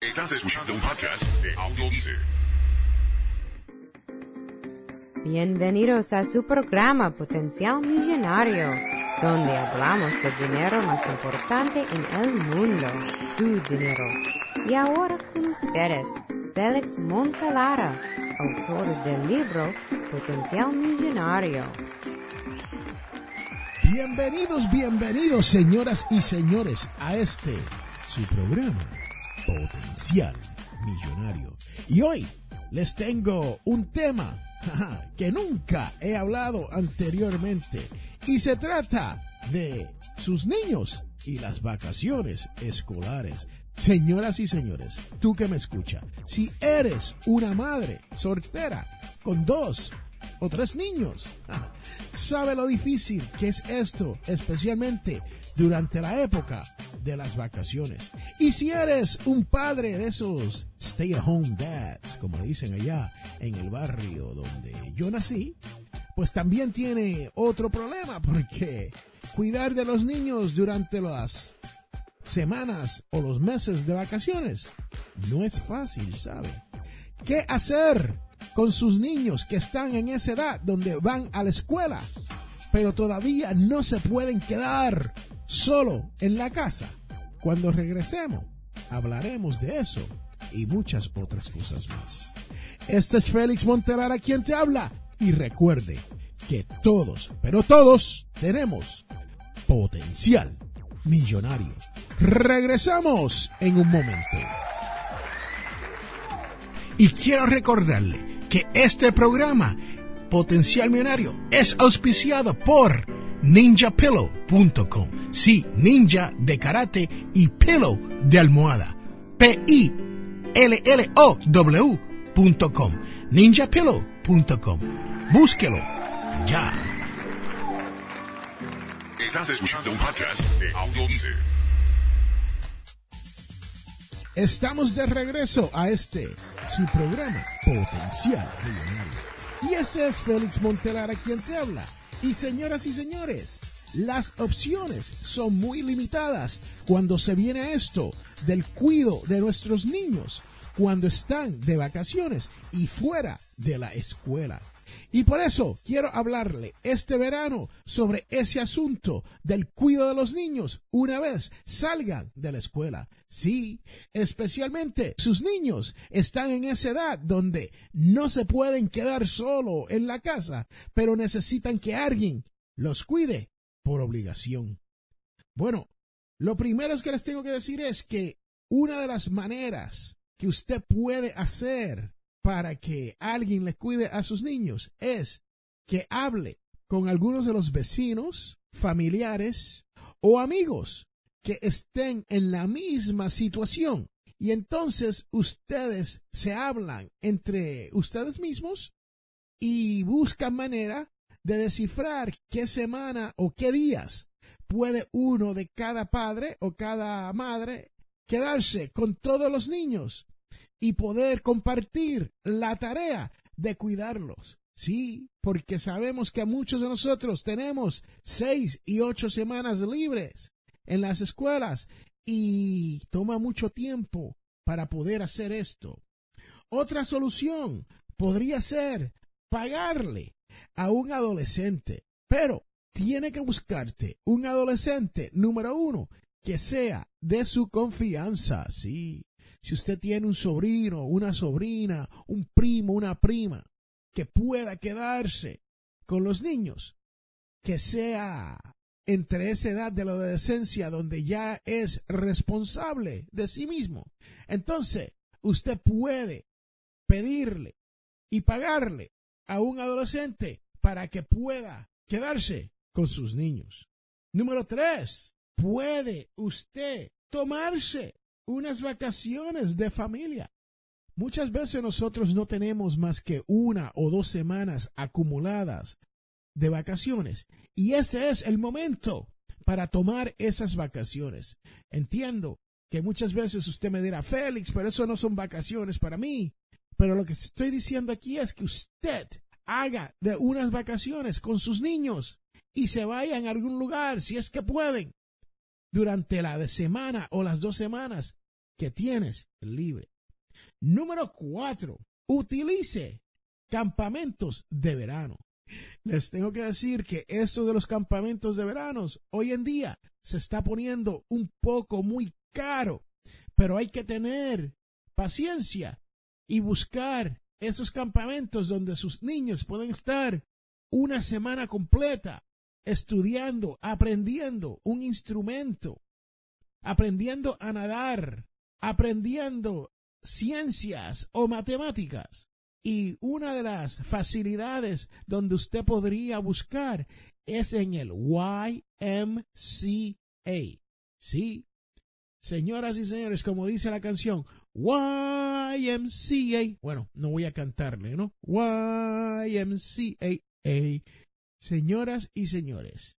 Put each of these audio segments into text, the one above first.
Estás escuchando un podcast de Audio Bienvenidos a su programa Potencial Millonario, donde hablamos del dinero más importante en el mundo, su dinero. Y ahora con ustedes, Félix Montalara, autor del libro Potencial Millonario. Bienvenidos, bienvenidos, señoras y señores, a este, su programa, Potencial Millonario. Y hoy les tengo un tema que nunca he hablado anteriormente. Y se trata de sus niños y las vacaciones escolares. Señoras y señores, tú que me escucha, si eres una madre soltera con dos o tres niños. Sabe lo difícil que es esto, especialmente durante la época de las vacaciones. Y si eres un padre de esos stay at home dads, como le dicen allá en el barrio donde yo nací, pues también tiene otro problema porque cuidar de los niños durante las semanas o los meses de vacaciones no es fácil, ¿sabe? ¿Qué hacer con sus niños que están en esa edad donde van a la escuela, pero todavía no se pueden quedar solo en la casa. Cuando regresemos, hablaremos de eso y muchas otras cosas más. Este es Félix Montelara quien te habla y recuerde que todos, pero todos tenemos potencial millonario. Regresamos en un momento. Y quiero recordarle que este programa, Potencial Millonario, es auspiciado por ninjapillow.com. Sí, ninja de karate y pillow de almohada. P-I-L-L-O-W.com. ninjapillow.com. Búsquelo ya. Estás escuchando un podcast de Audio Estamos de regreso a este, su programa Potencial Millonario. Y este es Félix Montelara quien te habla. Y señoras y señores, las opciones son muy limitadas cuando se viene a esto del cuidado de nuestros niños cuando están de vacaciones y fuera de la escuela. Y por eso quiero hablarle este verano sobre ese asunto del cuidado de los niños una vez salgan de la escuela. Sí, especialmente sus niños están en esa edad donde no se pueden quedar solo en la casa, pero necesitan que alguien los cuide por obligación. Bueno, lo primero que les tengo que decir es que una de las maneras que usted puede hacer para que alguien le cuide a sus niños es que hable con algunos de los vecinos, familiares o amigos que estén en la misma situación. Y entonces ustedes se hablan entre ustedes mismos y buscan manera de descifrar qué semana o qué días puede uno de cada padre o cada madre quedarse con todos los niños y poder compartir la tarea de cuidarlos. Sí, porque sabemos que muchos de nosotros tenemos seis y ocho semanas libres en las escuelas y toma mucho tiempo para poder hacer esto. Otra solución podría ser pagarle a un adolescente, pero tiene que buscarte un adolescente número uno que sea de su confianza, sí, si usted tiene un sobrino, una sobrina, un primo, una prima, que pueda quedarse con los niños, que sea entre esa edad de la adolescencia donde ya es responsable de sí mismo. Entonces, usted puede pedirle y pagarle a un adolescente para que pueda quedarse con sus niños. Número tres, puede usted tomarse unas vacaciones de familia. Muchas veces nosotros no tenemos más que una o dos semanas acumuladas de vacaciones y ese es el momento para tomar esas vacaciones. Entiendo que muchas veces usted me dirá, Félix, pero eso no son vacaciones para mí. Pero lo que estoy diciendo aquí es que usted haga de unas vacaciones con sus niños y se vayan a algún lugar si es que pueden durante la semana o las dos semanas que tienes libre. Número cuatro, utilice campamentos de verano. Les tengo que decir que esto de los campamentos de verano hoy en día se está poniendo un poco muy caro, pero hay que tener paciencia y buscar esos campamentos donde sus niños pueden estar una semana completa estudiando, aprendiendo un instrumento, aprendiendo a nadar, aprendiendo ciencias o matemáticas. Y una de las facilidades donde usted podría buscar es en el YMCA. Sí, señoras y señores, como dice la canción, YMCA. Bueno, no voy a cantarle, ¿no? YMCA. Señoras y señores,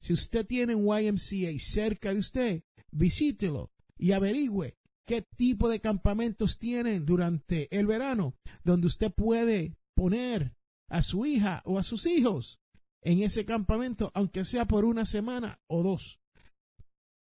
si usted tiene un YMCA cerca de usted, visítelo y averigüe qué tipo de campamentos tienen durante el verano, donde usted puede poner a su hija o a sus hijos en ese campamento, aunque sea por una semana o dos.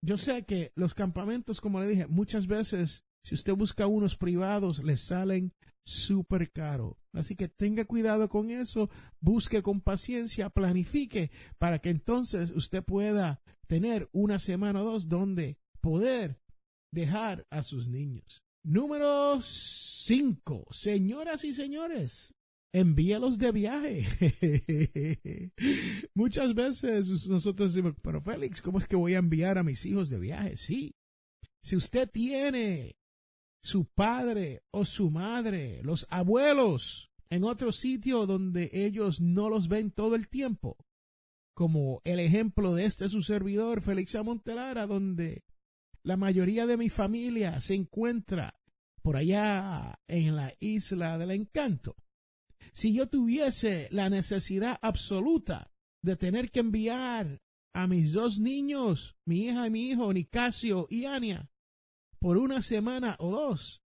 Yo sé que los campamentos, como le dije, muchas veces, si usted busca unos privados, le salen súper caro. Así que tenga cuidado con eso, busque con paciencia, planifique para que entonces usted pueda tener una semana o dos donde poder dejar a sus niños. Número 5. Señoras y señores, envíelos de viaje. Muchas veces nosotros decimos, pero Félix, ¿cómo es que voy a enviar a mis hijos de viaje? Sí. Si usted tiene su padre o su madre, los abuelos, en otro sitio donde ellos no los ven todo el tiempo, como el ejemplo de este su servidor, Félix Amontelara, donde la mayoría de mi familia se encuentra por allá en la isla del encanto. Si yo tuviese la necesidad absoluta de tener que enviar a mis dos niños, mi hija y mi hijo, Nicasio y Ania, por una semana o dos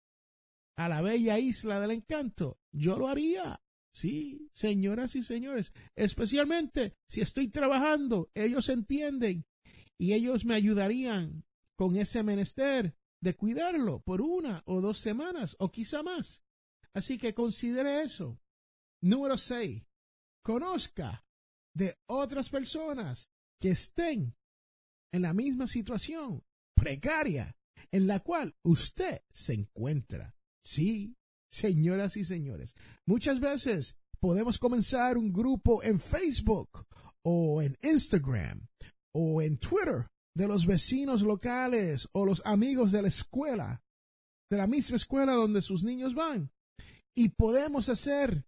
a la bella isla del encanto, yo lo haría. Sí, señoras y señores, especialmente si estoy trabajando, ellos entienden y ellos me ayudarían con ese menester de cuidarlo por una o dos semanas o quizá más. Así que considere eso. Número seis, conozca de otras personas que estén en la misma situación precaria en la cual usted se encuentra. Sí, señoras y señores, muchas veces podemos comenzar un grupo en Facebook o en Instagram o en Twitter de los vecinos locales o los amigos de la escuela, de la misma escuela donde sus niños van. Y podemos hacer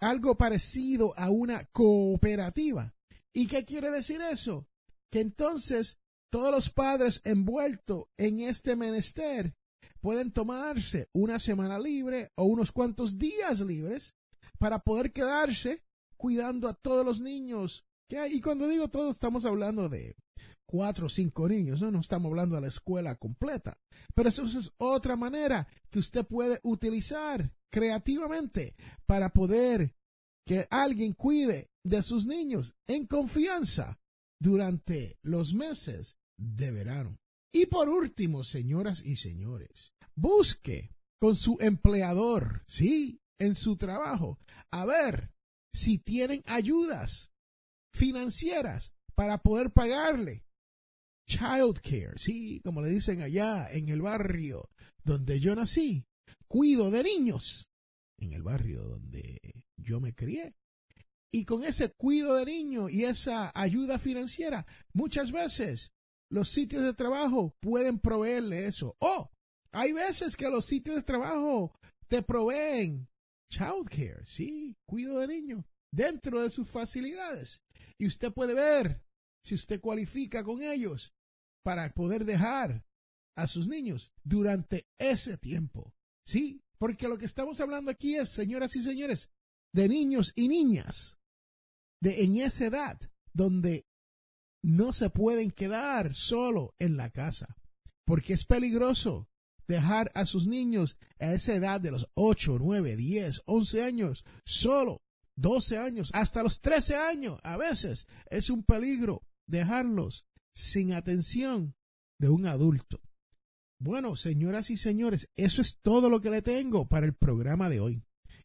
algo parecido a una cooperativa. ¿Y qué quiere decir eso? Que entonces todos los padres envueltos en este menester pueden tomarse una semana libre o unos cuantos días libres para poder quedarse cuidando a todos los niños. Y cuando digo todos, estamos hablando de cuatro o cinco niños, ¿no? no estamos hablando de la escuela completa. Pero eso es otra manera que usted puede utilizar creativamente para poder que alguien cuide de sus niños en confianza durante los meses de verano. Y por último, señoras y señores, busque con su empleador, sí, en su trabajo, a ver si tienen ayudas financieras para poder pagarle child care, sí, como le dicen allá en el barrio donde yo nací, cuido de niños, en el barrio donde yo me crié. Y con ese cuido de niños y esa ayuda financiera, muchas veces los sitios de trabajo pueden proveerle eso. O hay veces que los sitios de trabajo te proveen childcare, sí, cuido de niños, dentro de sus facilidades. Y usted puede ver si usted cualifica con ellos para poder dejar a sus niños durante ese tiempo. Sí, porque lo que estamos hablando aquí es, señoras y señores, de niños y niñas de en esa edad donde no se pueden quedar solo en la casa, porque es peligroso dejar a sus niños a esa edad de los 8, 9, 10, 11 años, solo 12 años, hasta los 13 años. A veces es un peligro dejarlos sin atención de un adulto. Bueno, señoras y señores, eso es todo lo que le tengo para el programa de hoy.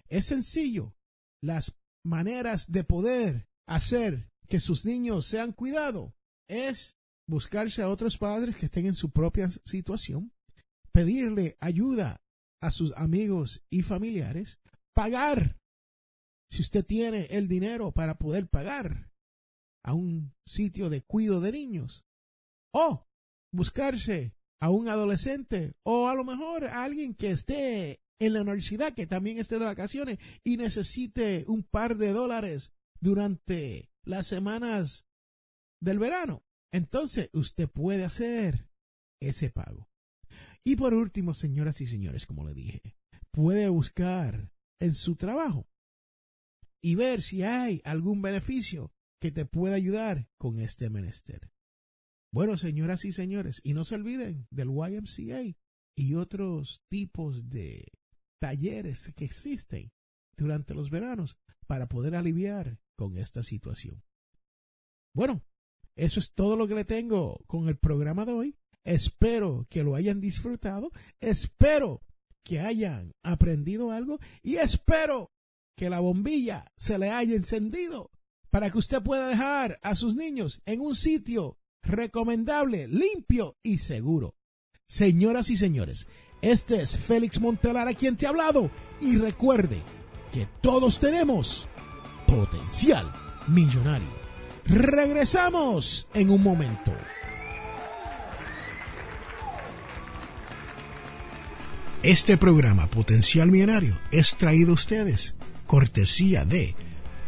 Es sencillo. Las maneras de poder hacer que sus niños sean cuidados es buscarse a otros padres que estén en su propia situación, pedirle ayuda a sus amigos y familiares, pagar, si usted tiene el dinero para poder pagar a un sitio de cuidado de niños, o buscarse a un adolescente o a lo mejor a alguien que esté en la universidad, que también esté de vacaciones y necesite un par de dólares durante las semanas del verano. Entonces usted puede hacer ese pago. Y por último, señoras y señores, como le dije, puede buscar en su trabajo y ver si hay algún beneficio que te pueda ayudar con este menester. Bueno, señoras y señores, y no se olviden del YMCA y otros tipos de talleres que existen durante los veranos para poder aliviar con esta situación. Bueno, eso es todo lo que le tengo con el programa de hoy. Espero que lo hayan disfrutado, espero que hayan aprendido algo y espero que la bombilla se le haya encendido para que usted pueda dejar a sus niños en un sitio recomendable, limpio y seguro. Señoras y señores, este es Félix Montelar a quien te ha hablado y recuerde que todos tenemos potencial millonario. Regresamos en un momento. Este programa Potencial Millonario es traído a ustedes cortesía de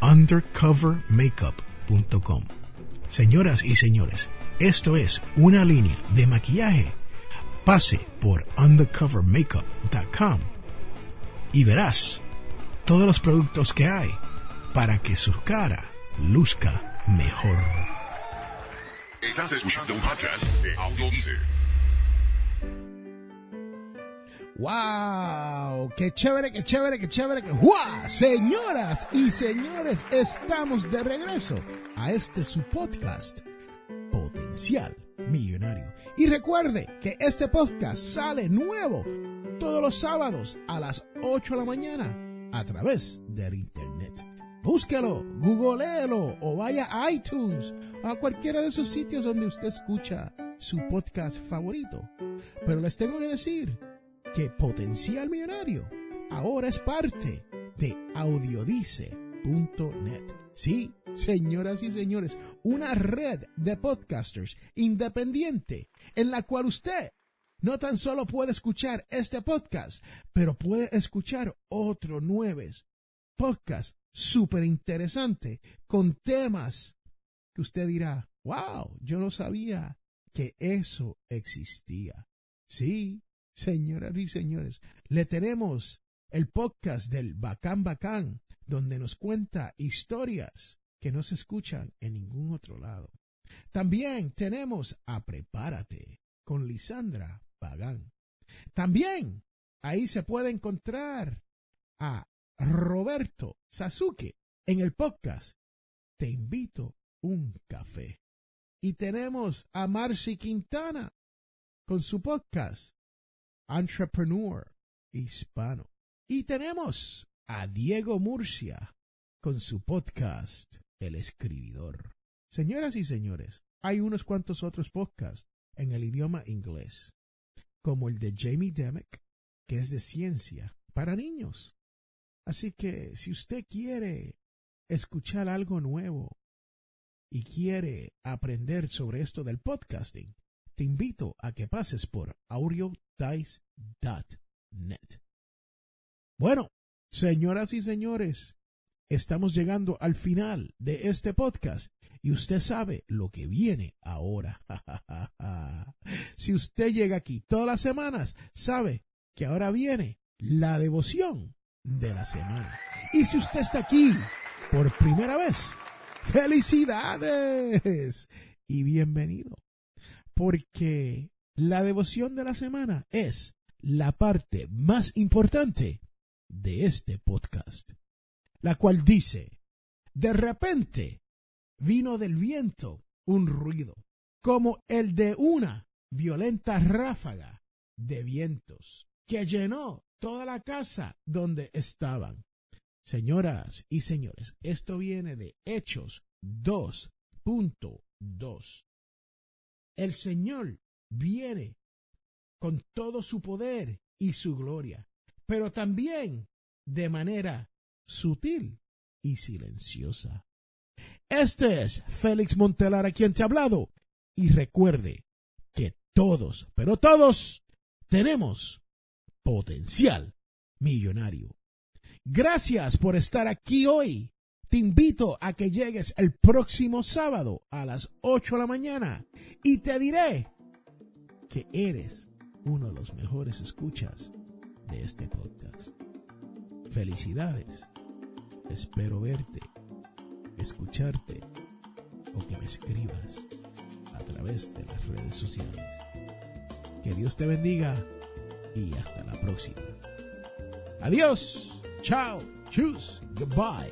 undercovermakeup.com. Señoras y señores, esto es una línea de maquillaje. Pase por undercovermakeup.com y verás todos los productos que hay para que su cara luzca mejor. Estás escuchando un podcast de Audio ¡Wow! ¡Qué chévere, qué chévere, qué chévere! ¡Qué ¡Wow! Señoras y señores, estamos de regreso a este su podcast, Potencial Millonario. Y recuerde que este podcast sale nuevo todos los sábados a las 8 de la mañana a través del Internet. Búsquelo, googleelo o vaya a iTunes o a cualquiera de esos sitios donde usted escucha su podcast favorito. Pero les tengo que decir que Potencial Millonario ahora es parte de audiodice.net. Sí, señoras y señores, una red de podcasters independiente en la cual usted no tan solo puede escuchar este podcast, pero puede escuchar otros nueve podcasts súper interesantes con temas que usted dirá, wow, yo no sabía que eso existía. Sí, Señoras y señores, le tenemos el podcast del Bacán Bacán, donde nos cuenta historias que no se escuchan en ningún otro lado. También tenemos a Prepárate con Lisandra Pagán. También ahí se puede encontrar a Roberto Sasuke en el podcast Te invito un café. Y tenemos a Marcy Quintana con su podcast entrepreneur hispano. Y tenemos a Diego Murcia con su podcast El Escribidor. Señoras y señores, hay unos cuantos otros podcasts en el idioma inglés, como el de Jamie Demick, que es de ciencia para niños. Así que si usted quiere escuchar algo nuevo y quiere aprender sobre esto del podcasting, te invito a que pases por audiodice.net. Bueno, señoras y señores, estamos llegando al final de este podcast y usted sabe lo que viene ahora. si usted llega aquí todas las semanas, sabe que ahora viene la devoción de la semana. Y si usted está aquí por primera vez, felicidades y bienvenido porque la devoción de la semana es la parte más importante de este podcast, la cual dice, de repente vino del viento un ruido, como el de una violenta ráfaga de vientos que llenó toda la casa donde estaban. Señoras y señores, esto viene de Hechos 2.2. El Señor viene con todo su poder y su gloria, pero también de manera sutil y silenciosa. Este es Félix Montelar a quien te ha hablado y recuerde que todos, pero todos, tenemos potencial millonario. Gracias por estar aquí hoy. Te invito a que llegues el próximo sábado a las 8 de la mañana y te diré que eres uno de los mejores escuchas de este podcast. Felicidades. Espero verte, escucharte o que me escribas a través de las redes sociales. Que Dios te bendiga y hasta la próxima. Adiós. Chao. Choose. Goodbye.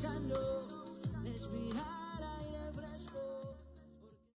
candle.